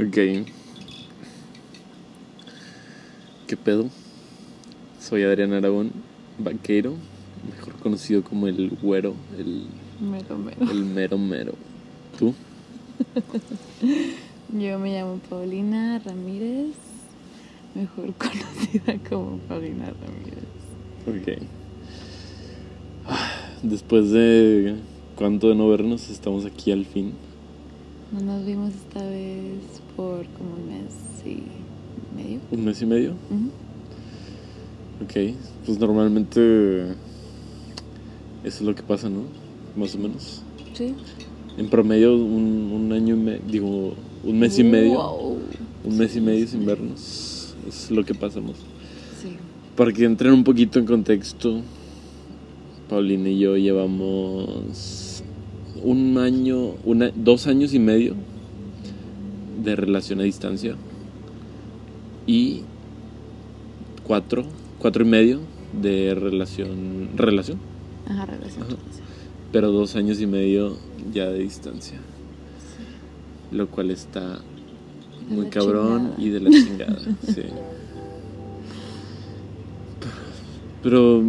Ok. ¿Qué pedo? Soy Adrián Aragón, vaquero, mejor conocido como el güero, el, Mero, mero. el mero mero. ¿Tú? Yo me llamo Paulina Ramírez, mejor conocida como Paulina Ramírez. Ok. Ah, Después de cuánto de no vernos, estamos aquí al fin. No nos vimos esta vez por como un mes y medio. ¿Un mes y medio? Ujú. Ok. Pues normalmente eso es lo que pasa, ¿no? Más o menos. Sí. En promedio un, un año y medio, digo, un mes y medio. Wow. Un mes y medio sin vernos. Es lo que pasamos. Sí. Para que entren un poquito en contexto, Paulina y yo llevamos un año, una, dos años y medio de relación a distancia y cuatro, cuatro y medio de relación, relación, Ajá, relación. Ajá. pero dos años y medio ya de distancia, lo cual está De muy cabrón chingada. y de la chingada, sí. Pero,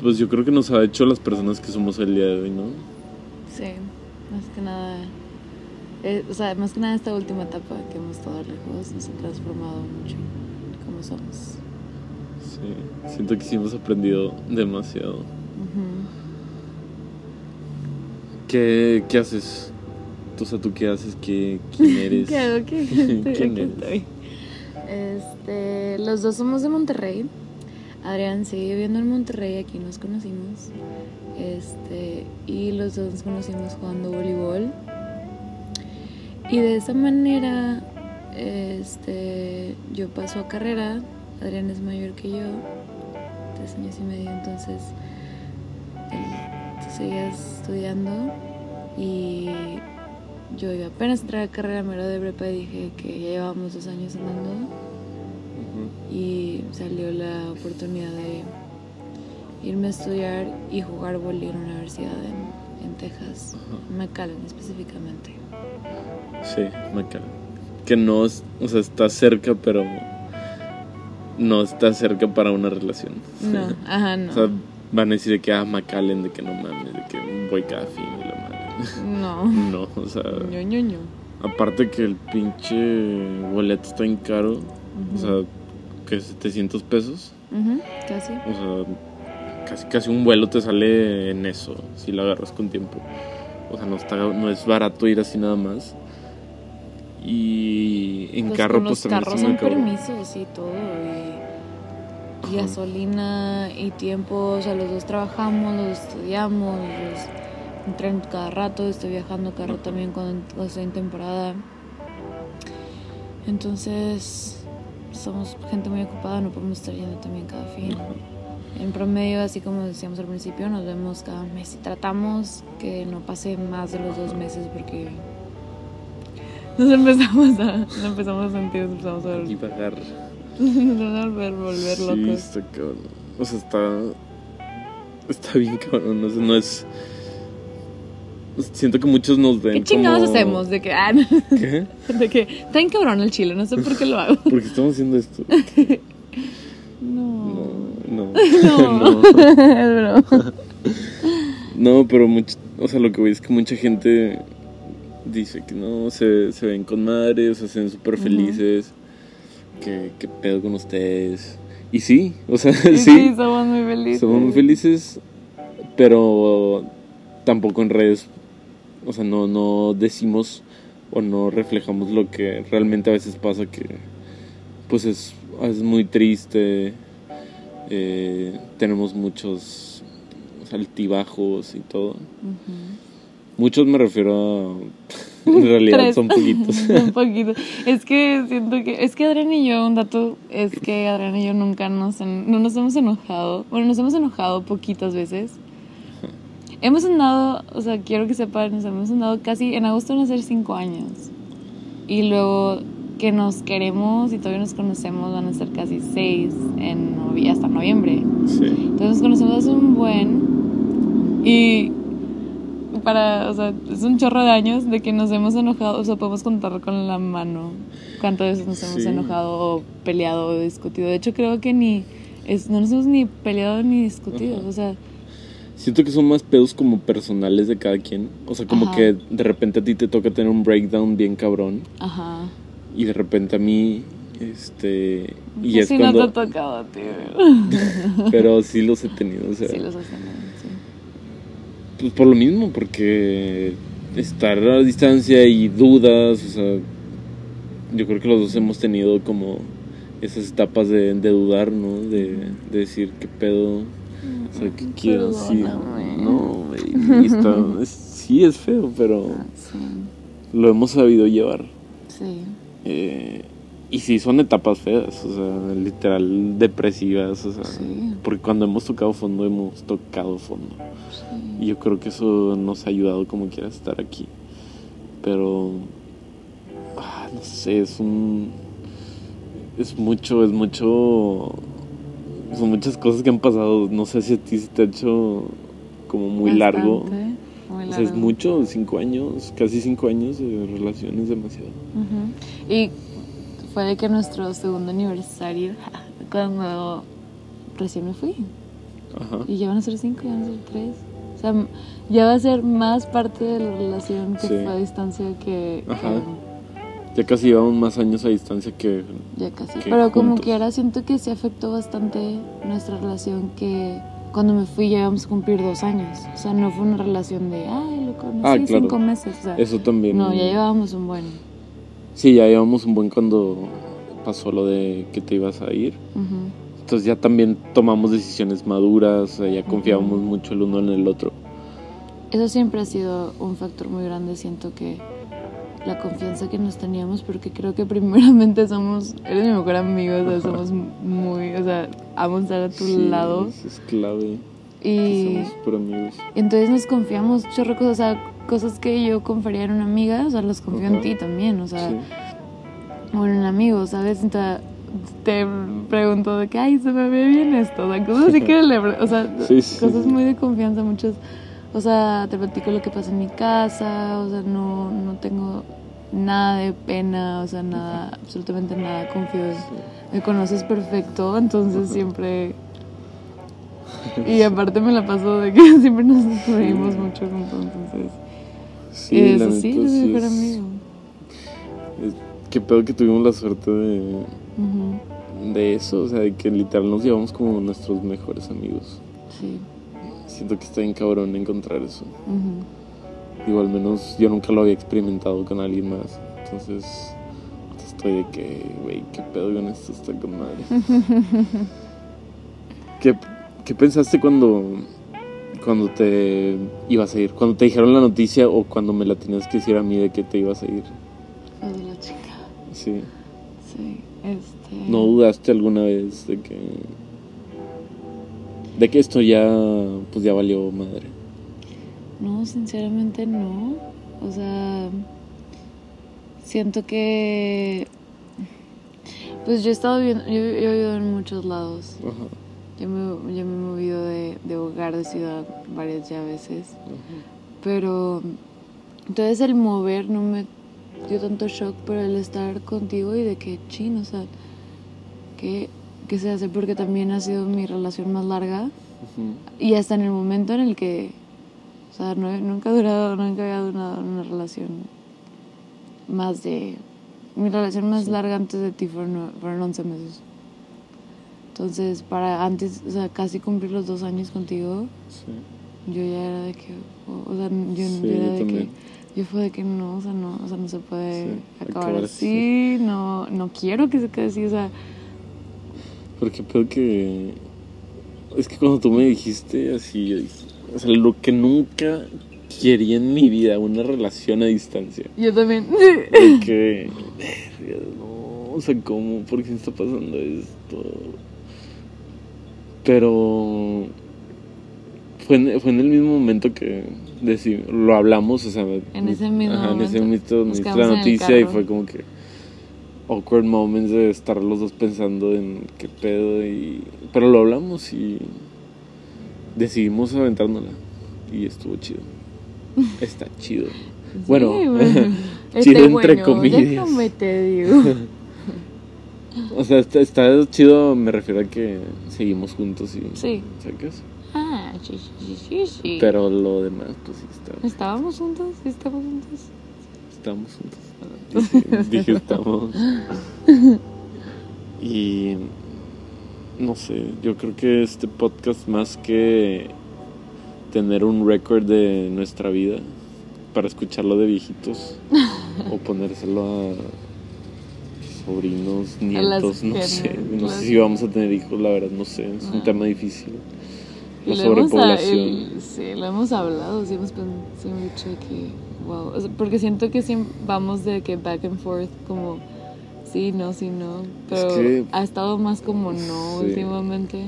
pues yo creo que nos ha hecho las personas que somos el día de hoy, ¿no? Sí, más que nada. eh, o sea, más que nada esta última etapa que hemos estado lejos nos ha transformado mucho en cómo somos. Sí, siento que sí hemos aprendido demasiado. ¿Qué, qué haces? O sea, ¿tú qué haces? ¿Qué, ¿Quién eres? ¿Qué hago? ¿Qué? Estoy- ¿Quién eres? estoy. Este, los dos somos de Monterrey. Adrián sigue viviendo en Monterrey, aquí nos conocimos. Este, y los dos nos conocimos jugando voleibol. Y de esa manera, este, yo paso a carrera. Adrián es mayor que yo, tres años y medio, entonces él seguía estudiando y yo iba apenas a entrar a carrera mero de prepa y dije que ya llevábamos dos años andando Y salió la oportunidad de irme a estudiar y jugar vóley en una universidad en, en Texas, Ajá. McAllen específicamente. Sí, McAllen. Que no, es- o sea, está cerca, pero no está cerca para una relación. No, ajá, no. O sea, van a decir de que, ah, McAllen, de que no mames, de que voy cada fin y la madre. no. No, o sea, ño, ño, ño. aparte que el pinche boleto está en caro, o sea, que 700 pesos, casi. o sea, casi, casi un vuelo te sale en eso, si lo agarras con tiempo. O sea, no, está, no es barato ir así nada más. Y en Pues carro, con pues los también carros son permisos y todo y, gasolina y tiempo, o sea, los dos trabajamos, los dos estudiamos, los entreno cada rato, estoy viajando cada rato también cuando estoy en temporada. Entonces, somos gente muy ocupada, no podemos estar yendo también cada fin. En promedio, así como decíamos al principio, nos vemos cada mes y tratamos que no pase más de los dos meses porque nos empezamos a, nos empezamos a sentir, nos empezamos a Y volver, pagar. nos a volver, volver Sí, locos. está cabrón. O sea, está. Está bien cabrón. No es. Siento que muchos nos ven. ¿Qué chingados como- hacemos? De que, ah, ¿Qué? de que, está en cabrón el chile, no sé por qué lo hago. ¿Por qué estamos haciendo esto? No. No, no. No. no. pero mucho, o sea, lo que voy es que mucha gente dice que no, se, se ven con madres, o sea, se ven súper felices, que, que pedo con ustedes. Y sí, o sea, Sí, sí, somos muy felices. somos muy felices, pero tampoco en redes, o sea, no, no decimos o no reflejamos lo que realmente a veces pasa, que pues es, es muy triste, eh, tenemos muchos altibajos y todo. Muchos me refiero a... En realidad son poquitos. un poquito. Es que siento que. Es que Adrián y yo, un dato es que Adrián y yo nunca nos, en- no nos hemos enojado. Bueno, nos hemos enojado poquitas veces. Hemos andado, o sea, quiero que sepan, nos hemos andado casi. En agosto van a ser cinco años. Y luego que nos queremos y todavía nos conocemos van a ser casi seis en novie- hasta noviembre. Sí. Entonces nos conocemos hace un buen. Y para, o sea, es un chorro de años de que nos hemos enojado, o sea, podemos contar con la mano cuántas veces nos hemos enojado o peleado o discutido. De hecho, creo que ni, es, no nos hemos ni peleado ni discutido, Ajá. o sea, Siento que son más pedos como personales de cada quien. O sea, como Ajá. que de repente a ti te toca tener un breakdown bien cabrón. ajá. Y de repente a mí, este. Y Pues es sí cuando. no te ha tocado, tío. Pero sí los he tenido. O sea, Sí, los has tenido, sí. pues por lo mismo, porque estar a distancia y dudas, o sea. Yo creo que los dos hemos tenido como esas etapas de, de dudar, ¿no? De, de decir qué pedo. O sea, ¿qué quiero? Sí. No, y está- es- sí es feo, pero Sí, lo hemos sabido llevar. sí. Eh, y sí, son etapas feas, o sea, literal depresivas, o sea, Sí. porque cuando hemos tocado fondo, hemos tocado fondo. sí. Y yo creo que eso nos ha ayudado como quiera estar aquí. Pero, ah, no sé, es un... Es mucho, es mucho... Son muchas cosas que han pasado. No sé si a ti se te ha hecho como muy largo. Bastante, muy O sea, es largo. mucho, cinco años, casi cinco años de relación es demasiado. Ujú. Y fue de que nuestro segundo aniversario, cuando recién me fui, Ajá. y ya van a ser cinco, ya van a ser tres. O sea, ya va a ser más parte de la relación que Sí. fue a distancia que, que Ajá. Ya casi llevamos más años a distancia que... ya casi. que Pero como que ahora siento que se afectó bastante nuestra relación que cuando me fui ya íbamos a cumplir dos años. O sea, no fue una relación de, ay, lo conocí Ah, claro. cinco meses. O sea, Eso también... no, ya llevábamos un buen. Sí, ya llevamos un buen cuando pasó lo de que te ibas a ir. Entonces ya también tomamos decisiones maduras, ya confiábamos Ujú. mucho el uno en el otro. Eso siempre ha sido un factor muy grande, siento que la confianza que nos teníamos, porque creo que primeramente somos, eres mi mejor amigo, o sea, somos muy, o sea, amo estar a tu Sí, lado. eso es clave. Y somos super amigos. entonces nos confiamos, chorro cosas, o sea, cosas que yo confiaría en una amiga, o sea, las confío en ti también, o sea, Sí. o en un amigo, ¿sabes? Entonces, te pregunto de que, ay, se me ve bien esto, o sea, cosas así que le, o sea, Sí, cosas muy de confianza, muchas, o sea, te platico lo que pasa en mi casa, o sea, no, no tengo nada de pena, o sea, nada, absolutamente nada, confío me conoces perfecto, entonces siempre, y aparte me la paso de que siempre nos reímos mucho juntos, entonces, Sí, y eso sí, es mi mejor amigo. es- Qué pedo que tuvimos la suerte de, de eso, o sea, de que literal nos llevamos como nuestros mejores amigos. Sí. Siento que está bien cabrón encontrar eso. ujú. Digo, al menos yo nunca lo había experimentado con alguien más. Entonces, estoy de que, güey, qué pedo con esto, está con madre. ¿Qué, qué pensaste cuando, cuando te ibas a ir? Cuando te dijeron la noticia o cuando me la tenías que decir a mí de que te ibas a ir. De la chica. Sí. Sí, este. ¿No dudaste alguna vez de que... De que esto ya, pues ya valió madre? No, sinceramente no. O sea, siento que. Pues yo he estado viendo, yo, yo he vivido en muchos lados. Ajá. Yo me, yo me he movido de, de hogar, de ciudad varias ya veces. Pero. Entonces el mover no me dio tanto shock, pero el estar contigo y de que chin, o sea, que, que se hace porque también ha sido mi relación más larga. Ujú. Y hasta en el momento en el que, o sea, no, nunca he durado, nunca había durado una relación más de... Mi relación más Sí. larga antes de ti fueron, fueron 11 meses. Entonces, para antes, o sea, casi cumplir los dos años contigo, Sí. yo ya era de que, o, o sea, yo, Sí, yo era yo de también. que, yo fue de que no, o sea, no, o sea, no se puede acabar, acabar así, no, no quiero que se quede así, o sea, Porque peor que. Es que cuando tú me dijiste así. O sea, lo que nunca quería en mi vida, una relación a distancia. yo también. De que. verga, No, o sea, ¿cómo? ¿Por qué está pasando esto? Pero. Fue en, fue en el mismo momento que deci- lo hablamos, o sea. En ese mismo ajá, en ese momento. momento me la noticia y fue como que awkward moments de estar los dos pensando en qué pedo y pero lo hablamos y decidimos aventárnosla y estuvo chido. está chido. Bueno, Sí, bueno. chido Este, entre bueno, comillas. Déjame te digo. O sea, está, está chido, me refiero a que seguimos juntos y... Sí. ¿Sacas? Ah, sí, sí, sí, sí. Pero lo demás, pues sí, está, ¿Estábamos juntos? ¿Sí ¿Estamos juntos? Estamos juntos. Ah, Dije, dije estamos. Y... No sé, yo creo que este podcast más que tener un récord de nuestra vida para escucharlo de viejitos o ponérselo a sobrinos, nietos, no sé, no sé si vamos a tener hijos, la verdad, no sé, es un No. tema difícil. La hemos sobrepoblación. el- sí, lo hemos hablado, sí hemos, pen- sí hemos dicho que, wow, o sea, porque siento que siempre vamos de que back and forth, como sí, no, sí, no, pero que- ha estado más como no Sí. últimamente.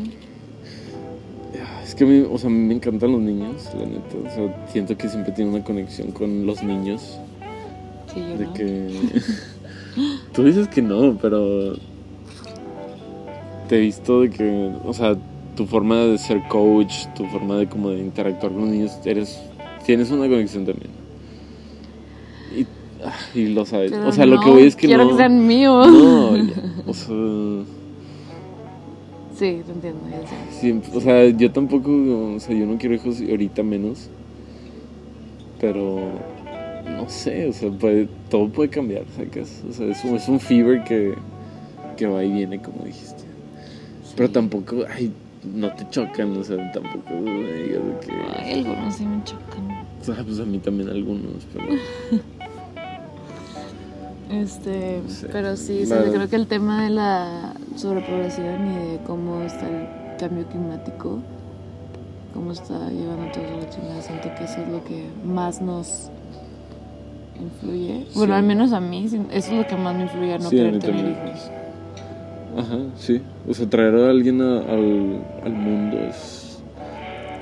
Es que a mí, o sea, a mí me encantan los niños, la neta. O sea, siento que siempre tiene una conexión con los niños. Sí, yo De no. que. Tú dices que no, pero. Te he visto de que. O sea, tu forma de ser coach, tu forma de como de interactuar con los niños, eres. Tienes una conexión también. Y, lo sabes. Pero o sea, lo que no voy es que quiero no. que sean míos. No, ya, o sea. Sí, te entiendo. Siempre- o sea, yo tampoco, o sea, yo no quiero hijos ahorita menos. Pero no sé, o sea, puede- todo puede cambiar, ¿sacas? O sea, es un, es un fever que, que va y viene, como dijiste. Pero Sí. tampoco, ay, no te chocan, o sea, tampoco me digas que. Ay, algunos sí me chocan. O sea, pues a mí también algunos, pero. Este, sé. pero sí, verdad. creo que el tema de la sobrepoblación y de cómo está el cambio climático, cómo está llevando todo a la chingada, siento que eso es lo que más nos influye. Bueno, Sí. al menos a mí, sí, eso es lo que más me influye a no Sí, querer tener hijos. Ajá, sí. O sea, traer a alguien a- al, al mundo es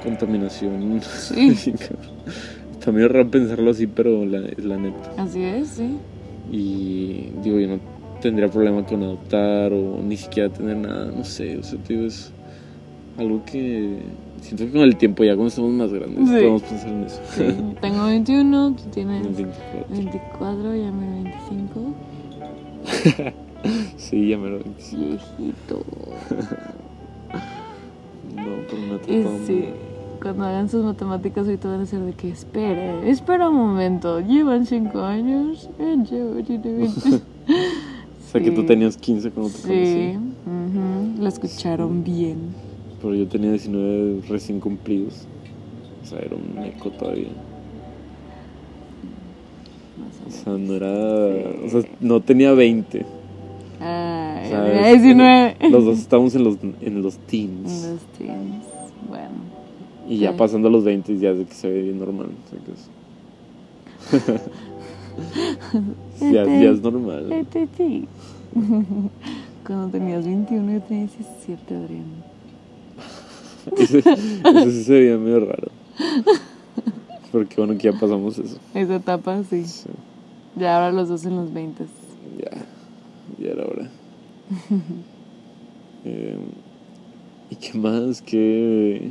contaminación. Sí. Está medio raro pensarlo así, pero la, es la neta. Así es, sí. Y digo, yo no tendría problema con adoptar o ni siquiera tener nada, no sé. O sea, te digo, es algo que siento que con el tiempo, ya cuando estamos más grandes, Sí. podemos pensar en eso. Sí, Tengo 21, tú tienes En 24. 24, ya me 25. Sí, ya me lo 25. Viejito. No, pero Y etapa sí, cuando hagan sus matemáticas ahorita van a ser de que espere, espera un momento, llevan 5 años, yo tiene 20. O sea, que tú Sí. tenías 15 cuando te Sí, conocí. ujú, lo escucharon bien. Pero yo tenía 19 recién cumplidos. O sea, era un eco todavía. O sea, no era. O sea, no tenía 20. Ay, O sea, tenía es- 19. Los dos estábamos en los, en los En teens. Los teens. Bueno. Y ya pasando los 20 ya es que se ve bien normal. ¿sacas? ya, ya es normal. Cuando tenías 21 yo tenía 17, Adrián. Ese, ese sí se veía medio raro. Porque bueno, que ya pasamos eso. Esa etapa, sí. Sí, Ya ahora los dos en los 20. ya, ya era hora. Eh, ¿Y qué más? ¿Qué,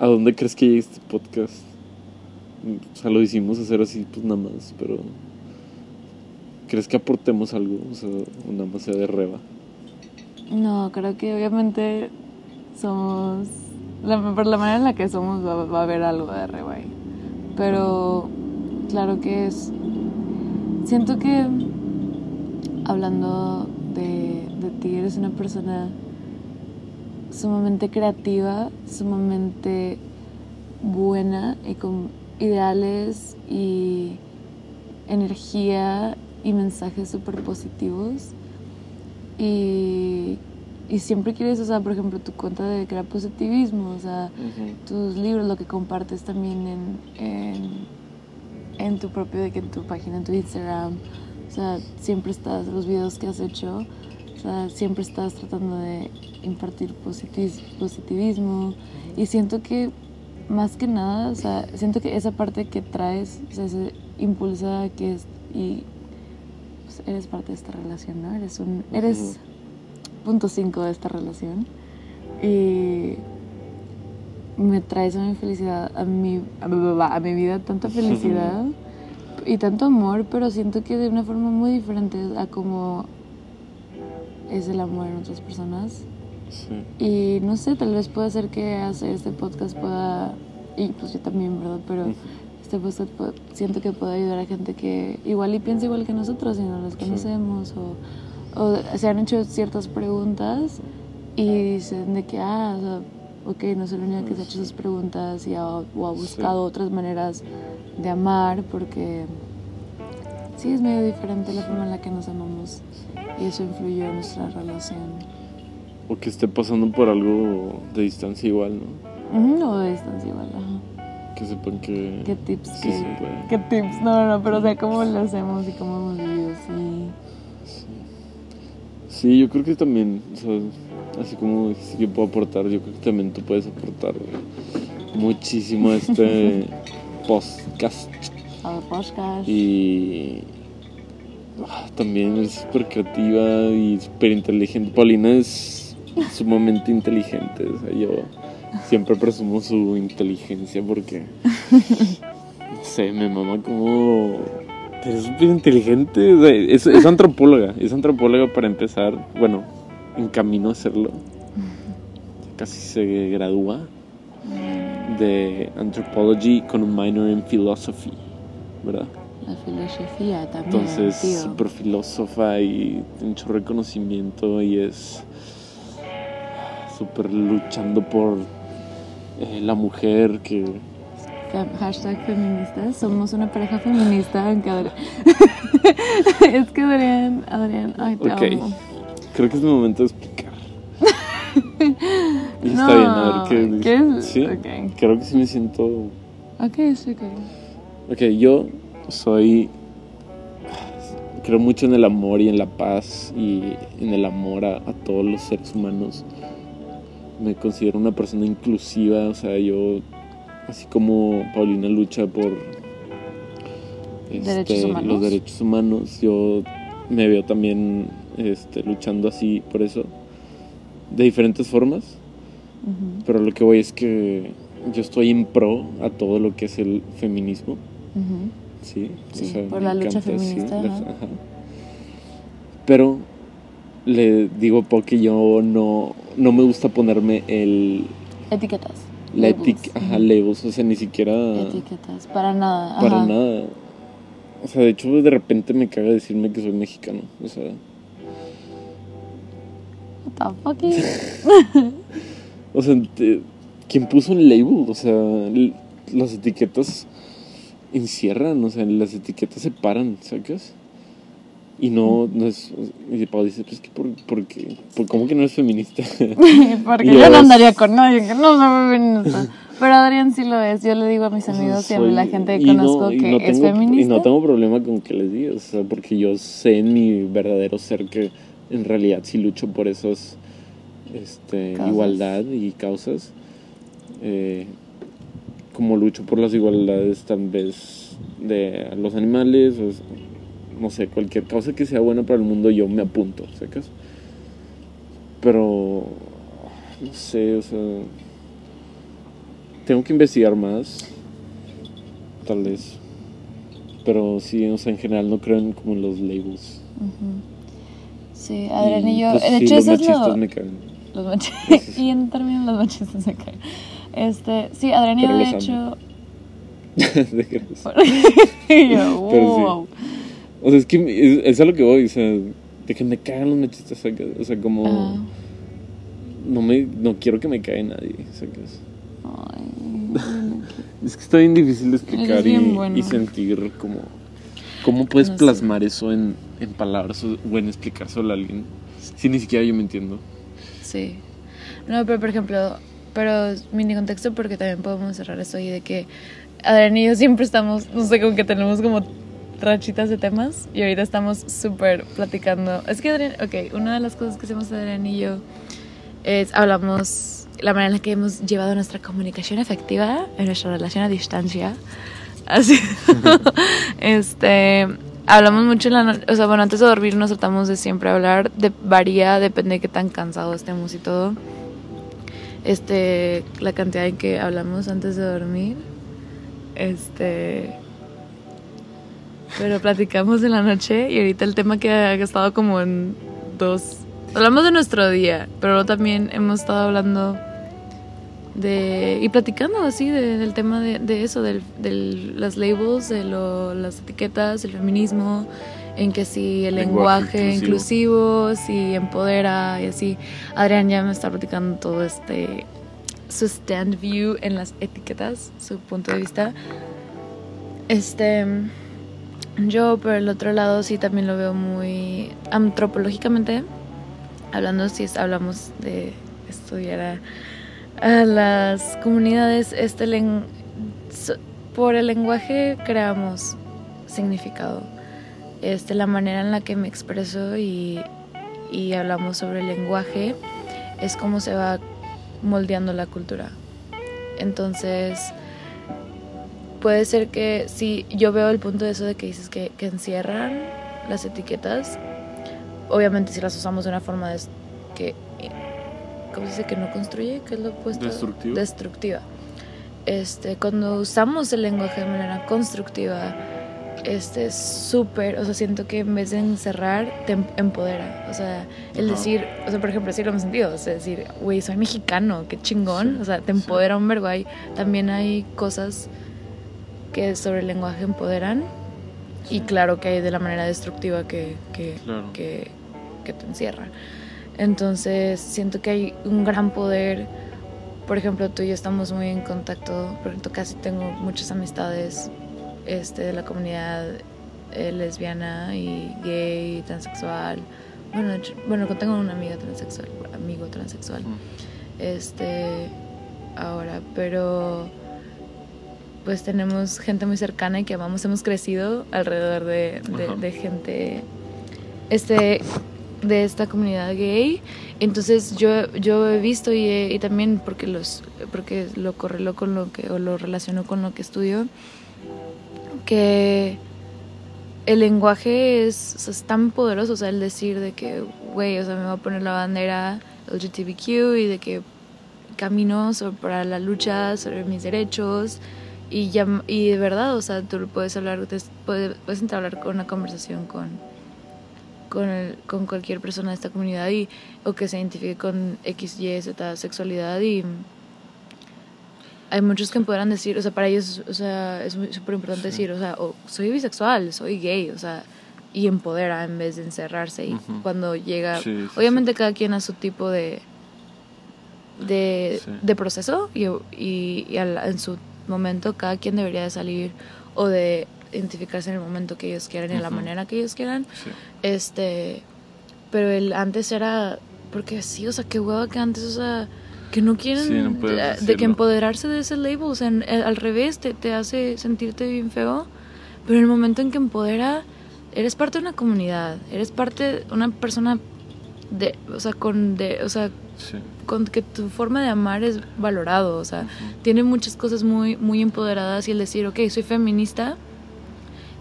¿A dónde crees que llegue este podcast? O sea, lo hicimos hacer así, pues nada más, pero... ¿Crees que aportemos algo? O sea, nada más sea de reba. No, creo que obviamente somos. La, por la manera en la que somos va, va a haber algo de arriba ahí. Pero claro que es. Siento que hablando de, de ti, eres una persona sumamente creativa, sumamente buena y con ideales y energía y mensajes súper positivos. Y, y siempre quieres, o sea, por ejemplo, tu cuenta de crear positivismo, o sea, tus libros, lo que compartes también en, en, en tu propio, de que en tu página, en tu Instagram, o sea, siempre estás, los videos que has hecho, o sea, siempre estás tratando de impartir positivismo y siento que más que nada, o sea, siento que esa parte que traes, o sea, impulsa que es, y pues, eres parte de esta relación, ¿no? Eres un, eres punto 5 de esta relación. Y me traes a mi felicidad, a mi, a mi vida tanta felicidad y tanto amor, pero siento que de una forma muy diferente a como es el amor en otras personas. Sí. Y no sé, tal vez puede ser que hacer este podcast pueda, y pues yo también, ¿verdad? Pero Ujú. este podcast siento que puede ayudar a gente que igual y piensa igual que nosotros y no los Sí. conocemos o, o se han hecho ciertas preguntas y dicen de que, ah, o sea, ok, no soy la única que se ha hecho esas preguntas y ha, o ha buscado otras maneras de amar porque sí es medio diferente la forma en la que nos amamos y eso influyó en nuestra relación. O que esté pasando por algo de distancia igual, ¿no? Ujú, O de distancia igual, ajá. Que sepan que ¿Qué tips? sí qué, se puede. ¿Qué tips? No, no, no, pero o sea, cómo lo hacemos y cómo hemos vivido, sí. Sí, yo creo que también, o sea, así como que puedo aportar, yo creo que también tú puedes aportar muchísimo a este podcast. A podcast. Y también es súper creativa y súper inteligente. Paulina es sumamente inteligente, o sea, yo siempre presumo su inteligencia porque, no sé, me mama como... Eres súper inteligente, es, es antropóloga, es antropóloga para empezar, bueno, en camino a serlo. Casi se gradúa de Anthropology con un minor en Philosophy, ¿verdad? La filosofía también, Entonces, tío. súper filósofa y mucho reconocimiento y es súper luchando por eh, la mujer que... Hashtag feministas. Somos una pareja feminista, aunque Adrián... es que Adrián, Adrián, ay, te Ok. amo. Creo que es mi momento de explicar. y está bien, a ver qué... ¿quieres? Sí, Ok. creo que sí me siento... Ok, sí, ok. Ok, yo soy... Creo mucho en el amor y en la paz y en el amor a, a todos los seres humanos. Me considero una persona inclusiva, o sea, yo, así como Paulina lucha por este, Derechos los derechos humanos, yo me veo también este, luchando así por eso, de diferentes formas, pero lo que voy es que yo estoy en pro a todo lo que es el feminismo. Sí, Sí, por la lucha encanta, sí, feminista, la- ajá. Pero le digo a Pau que yo no, no me gusta ponerme el Etiquetas. la etic- ajá, labels, o sea, ni siquiera Etiquetas, para nada. para ajá. nada. O sea, de hecho de repente me caga decirme que soy mexicano, o sea, What the fuck o sea, te- ¿quién puso un label? O sea, las etiquetas encierran, o sea, las etiquetas separan, ¿sacas? Y no, no es. Y Pau dice, pues que por, por qué? ¿Por- ¿Cómo que no es feminista? Porque Y yo no andaría con nadie que no sea feminista. Pero Adrián sí lo es. Yo le digo a mis amigos y a soy- la gente que no- conozco y que no es tengo- feminista. Y no tengo problema con que les digas, o sea, porque yo sé en mi verdadero ser que en realidad sí lucho por esas este, Causas. igualdad y causas. Eh, como lucho por las igualdades tal vez de los animales, o no sé, cualquier causa que sea buena para el mundo, yo me apunto, ¿sacas? Pero, no sé, o sea, tengo que investigar más, tal vez. Pero sí, o sea, en general no creo en como en los labels. Ujú. Sí, Adrián y, yo. pues, de sí, hecho, los eso es machistas lo. me caen. Los machi- Sí, sí, sí. y en términos los machistas se caen. Este, sí, Pero de hecho. Yo, Pero sí. wow. O sea, es que es, es a lo que voy, o sea, de que me cagan los machistas. O sea, como... Ah. No me no quiero que me caiga nadie, ¿sacas? Ay, bueno, Es que está bien difícil de explicar y, bien bueno. y sentir como... ¿Cómo puedes No sé. plasmar eso en, en palabras o, o en explicárselo a alguien? Si ni siquiera yo me entiendo. Sí. No, pero por ejemplo, pero mini contexto porque también podemos cerrar esto ahí de que Adrián y yo siempre estamos, no sé, como que tenemos como rachitas de temas y ahorita estamos súper platicando. Es que Adrián, ok, una de las cosas que hacemos Adrián y yo es hablamos la manera en la que hemos llevado nuestra comunicación efectiva en nuestra relación a distancia. Así. este. Hablamos mucho en la noche. O sea, bueno, antes de dormir nos tratamos de siempre hablar. De, varía, depende de qué tan cansados estemos y todo. Este, la cantidad en que hablamos antes de dormir. Este. Pero platicamos en la noche y ahorita el tema que ha estado como en dos. Hablamos de nuestro día, pero también hemos estado hablando de. y platicando así del tema de, eso, de las labels, de las etiquetas, el feminismo, en que si el lenguaje, inclusivo. si empodera y así. Adrián ya me está platicando todo este su stand view en las etiquetas, su punto de vista. Este yo por el otro lado sí también lo veo muy antropológicamente hablando si hablamos de estudiar a, las comunidades este por el lenguaje creamos significado este, la manera en la que me expreso y, y hablamos sobre el lenguaje es como se va moldeando la cultura. Entonces, puede ser que si yo veo el punto de eso de que dices que, que encierran las etiquetas, obviamente si las usamos de una forma que, ¿cómo se dice? Que no construye, que es lo opuesto? Destructiva. Destructiva. Este, cuando usamos el lenguaje de manera constructiva, este súper, o sea, siento que en vez de encerrar, te em-, empodera. O sea, el decir, o sea, por ejemplo, así lo hemos sentido, o sea, decir, güey, soy mexicano, qué chingón, o sea, te empodera un vergo. también hay cosas que sobre el lenguaje empoderan y claro que hay de la manera destructiva que, que, que, que te encierra. Entonces, siento que hay un gran poder. Por ejemplo, tú y yo estamos muy en contacto, por ejemplo, casi tengo muchas amistades este, de la comunidad eh, lesbiana y gay y transexual. Bueno, bueno, tengo una amiga transexual, amigo transexual. Este, ahora, pero pues tenemos gente muy cercana y que amamos, hemos crecido alrededor de, de, gente este de esta comunidad gay entonces yo yo he visto y, y también porque los porque lo correló con lo que o lo relacionó con lo que estudio que el lenguaje es, tan poderoso, o sea, el decir de que, güey, o sea, me voy a poner la bandera LGTBQ y de que camino para la lucha sobre mis derechos y, ya, y de verdad, o sea, tú puedes hablar, puedes, puedes entablar con una conversación con, con, con cualquier persona de esta comunidad y, o que se identifique con X, Y, Z sexualidad y hay muchos que podrán decir, o sea, para ellos, o sea, es súper importante decir, o sea, soy bisexual, soy gay, o sea, y empodera en vez de encerrarse. Y cuando llega, obviamente cada quien a su tipo de, de, de proceso y, y, en su momento cada quien debería de salir o de identificarse en el momento que ellos quieran y en la manera que ellos quieran. Este, pero el antes era, porque sí, o sea, qué hueva que antes, o sea que no quieren de, que empoderarse de ese label, o sea, eh, al revés, te, te hace sentirte bien feo, pero en el momento en que empodera, eres parte de una comunidad, eres parte de una persona de, o sea, con, de, o sea, con que tu forma de amar es valorado, o sea, tiene muchas cosas muy, muy empoderadas y el decir, ok, soy feminista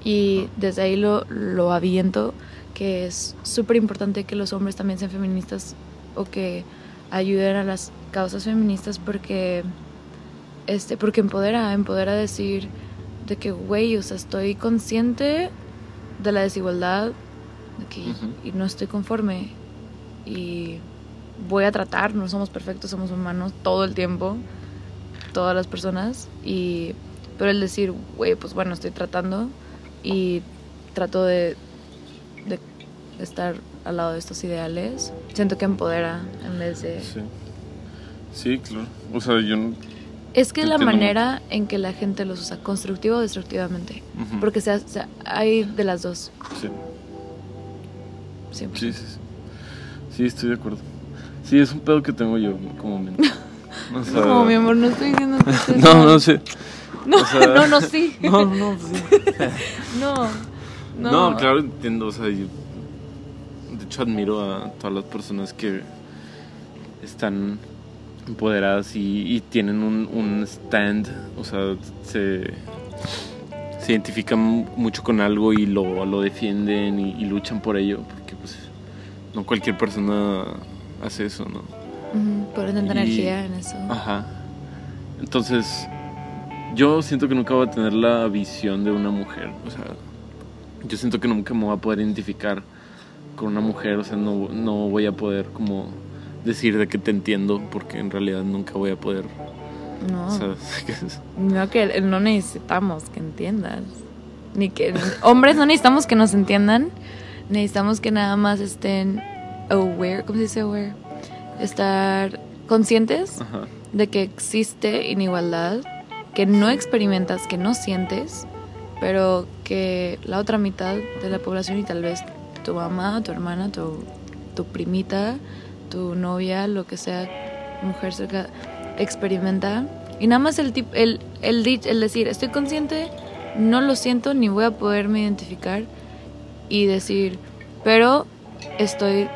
y desde ahí lo, lo aviento, que es súper importante que los hombres también sean feministas o que ayuden a las causas feministas porque este porque empodera empodera decir de que güey o sea estoy consciente de la desigualdad y no estoy conforme y voy a tratar no somos perfectos somos humanos todo el tiempo todas las personas y pero el decir güey pues bueno estoy tratando y trato de, de estar al lado de estos ideales siento que empodera en vez de Sí, claro. O sea, yo no... Es que la manera en que la gente los usa, constructivo o destructivamente. Porque sea, hay de las dos. Sí. Sí, sí, sí. Sí, estoy de acuerdo. Sí, es un pedo que tengo yo como mente. no, mi amor, no estoy diciendo que No, no sé. No, no, no, sí. No, no, sí. no, no. No, claro, entiendo. O sea, yo hecho admiro a todas las personas que están empoderadas y, tienen un, stand, o sea, se, se, identifican mucho con algo y lo, lo defienden y, luchan por ello, porque pues no cualquier persona hace eso, ¿no? Ujú, Ponen tanta Y- energía en eso. Ajá. Entonces, yo siento que nunca voy a tener la visión de una mujer. O sea, yo siento que nunca me voy a poder identificar con una mujer. O sea, no, no voy a poder como decir de que te entiendo porque en realidad nunca voy a poder. No, o sea, no que no necesitamos que entiendas. Ni que hombres no necesitamos que nos entiendan. Necesitamos que nada más estén aware, ¿cómo se dice aware? Estar conscientes ajá. de que existe inigualdad, que no experimentas, que no sientes, pero que la otra mitad de la población y tal vez tu mamá, tu hermana, tu, tu primita, tu novia, lo que sea, mujer cerca, experimenta. Y nada más el, tip, el, el, dich- el decir, estoy consciente, no lo siento, ni voy a poderme identificar y decir, pero estoy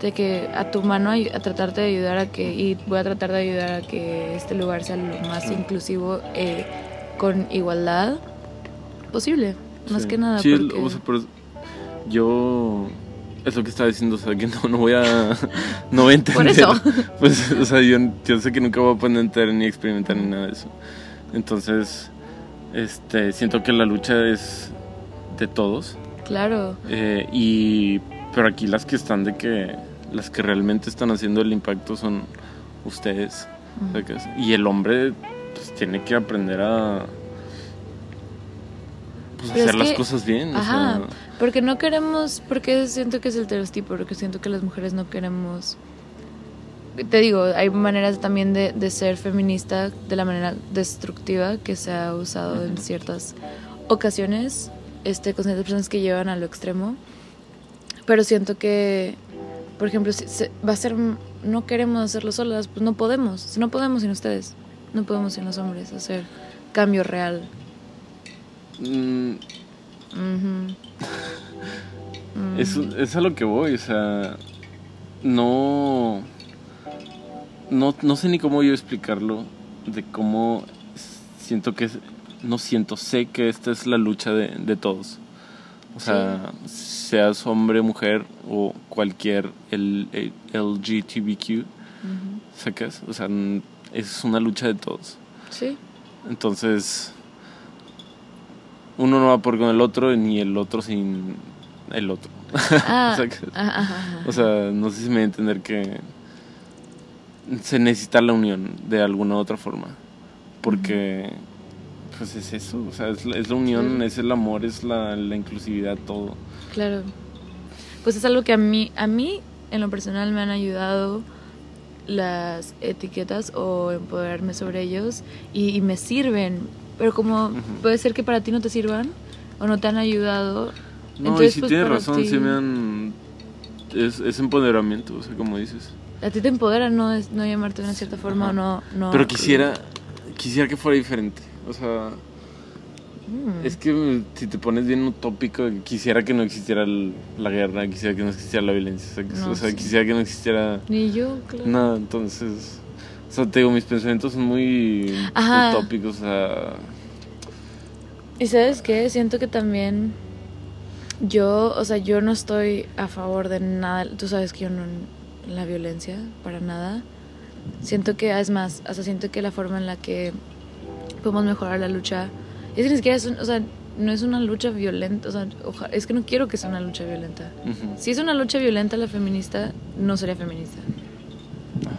de que a tu mano a tratarte de ayudar a que y voy a tratar de ayudar a que este lugar sea lo más inclusivo eh, con igualdad posible más Sí. que nada Sí, porque o sea, pero yo es lo que estaba diciendo, o sea, que no, no voy a no voy a entender. Por eso. Pues, o sea, yo, yo sé que nunca voy a poder entender ni experimentar ni nada de eso. Entonces, este, siento que la lucha es de todos. claro eh, y pero aquí las que están de que las que realmente están haciendo el impacto son ustedes. Y el hombre pues tiene que aprender a pues, hacer las que- cosas bien. o sea, porque no queremos, porque siento que es el estereotipo, porque siento que las mujeres no queremos... Te digo, hay maneras también de, de ser feminista de la manera destructiva que se ha usado en ciertas ocasiones, este, con ciertas personas que llevan a lo extremo. Pero siento que, por ejemplo, si se- va a ser, no queremos hacerlo solas, pues no podemos, no podemos sin ustedes, no podemos sin los hombres hacer cambio real. mm. Mm. Es, es a lo que voy, o sea, no, no, no sé ni cómo yo explicarlo, de cómo siento que, no siento, sé que esta es la lucha de, de todos. O sea, seas hombre, mujer o cualquier el, el- LGTBQ, Ujú. ¿sacas? O sea, es una lucha de todos. Sí. Entonces, uno no va por con el otro ni el otro sin el otro. Ah. O sea, no sé si me voy a entender que se necesita la unión de alguna otra forma. Porque, pues es eso, o sea, es la, es la unión, Sí. es el amor, es la, la inclusividad, todo. Claro. Pues es algo que a mí, a mí en lo personal me han ayudado las etiquetas o empoderarme sobre ellos y, y me sirven. Pero como puede ser que para ti no te sirvan o no te han ayudado. No, entonces, y si pues, tienes razón, ti- sí me han... Es, es empoderamiento, o sea, como dices. A ti te empodera no, es, no llamarte de una cierta forma o no, no. Pero quisiera, quisiera que fuera diferente. O sea, Mm. es que mm, si te pones bien utópico, quisiera que no existiera el- la guerra, quisiera que no existiera la violencia, o sea, No, o sea, sí. quisiera que no existiera Ni yo, claro. nada. Entonces, o sea, te digo, mis pensamientos son muy Ajá. utópicos, o sea, Y sabes qué, siento que también yo, o sea, yo no estoy a favor de nada, tú sabes que yo no la violencia para nada. Siento que es más, o sea, siento que la forma en la que podemos mejorar la lucha es que ni siquiera es, un- o sea, no es una lucha violenta, o sea, oja- es que no quiero que sea una lucha violenta. ujú. Si es una lucha violenta la feminista, no sería feminista.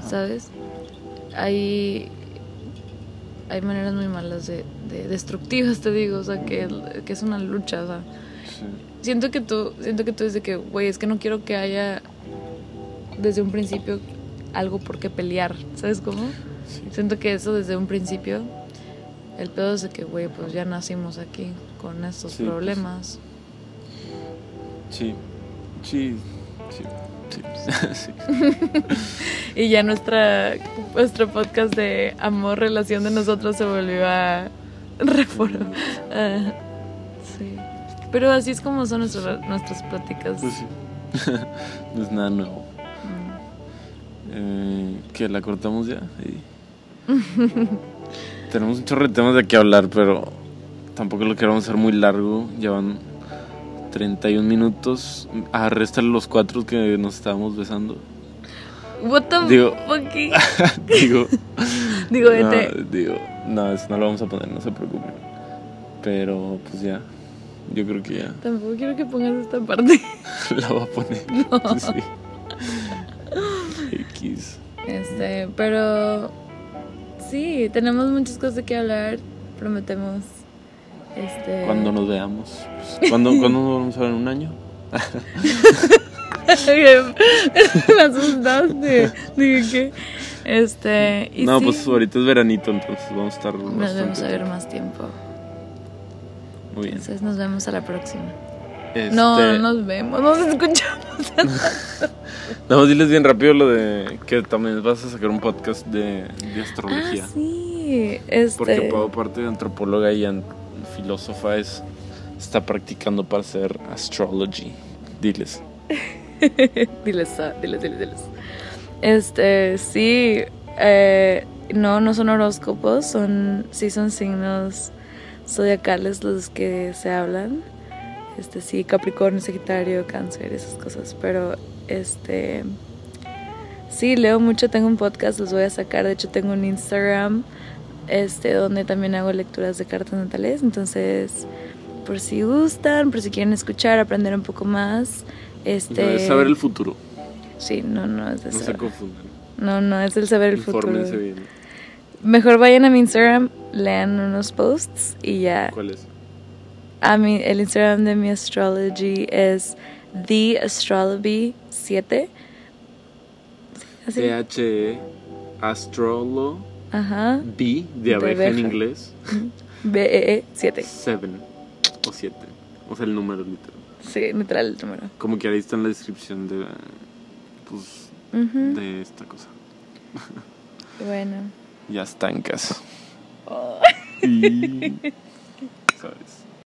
¿Sabes? Hay hay maneras muy malas de, de destructivas, te digo, o sea, que, que es una lucha, o sea, Sí. siento que tú, siento que tú desde que, güey, es que no quiero que haya desde un principio algo por qué pelear, ¿sabes cómo? Sí. Siento que eso desde un principio, el pedo es de que, güey, pues ya nacimos aquí con estos Sí, pues. problemas. Sí, sí, sí, sí, sí. Y ya nuestra, nuestro podcast de amor, relación de nosotros se volvió a reformar. sí. Pero así es como son nuestras, nuestras pláticas. Pues sí. no es nada nuevo. Mm. Eh, que la cortamos ya. Tenemos un chorro de temas de qué hablar, pero tampoco lo queremos hacer muy largo. Llevan 31 minutos. Ah, réstale los cuatro que nos estábamos besando. What the Digo- fucking. digo, Digo, no, digo, no, eso no lo vamos a poner, no se preocupen. Pero pues ya, yo creo que ya Tampoco quiero que pongas esta parte. la va a poner. Sí. X. Este, pero sí, tenemos muchas cosas que hablar, prometemos. Este, Cuando nos veamos. ¿Cuándo, ¿Cuándo nos vamos a ver en un año? Me asustaste. Dije que. Este. Y no, sí, pues ahorita es veranito, entonces vamos a estar Nos vemos a ver más tiempo. Muy bien. Entonces nos vemos a la próxima. Este, No, no nos vemos, nos escuchamos. Más diles bien rápido lo de que también vas a sacar un podcast de, de astrología. Ah, sí. Este. Porque Pau, aparte de antropóloga y an- filósofa, es, está practicando para hacer astrology. Diles. diles, ah, diles, diles, diles. Este, sí. eh, no, no son horóscopos, son, sí son signos zodiacales los que se hablan. Este, sí, Capricornio, Sagitario, Cáncer, esas cosas. Pero, este. Sí, leo mucho, tengo un podcast, los voy a sacar. De hecho, tengo un Instagram, este, donde también hago lecturas de cartas natales. Entonces, por si gustan, por si quieren escuchar, aprender un poco más. Este, Es saber el futuro. Sí, no, no es de No se saber. confundan. No, no, es el saber el futuro. Infórmense bien. Mejor vayan a mi Instagram, lean unos posts y ya. ¿Cuál es? A mi, el Instagram de mi astrology es The Astrology 7. Así. T-H-E Astrolo Ajá. B de De abeja en abeja. inglés. B-E-E 7. Seven o 7. O sea, el número literal. Sí, literal el número. Como que ahí está en la descripción de, pues, Ujú. de esta cosa. Bueno. Ya está en casa. Y-.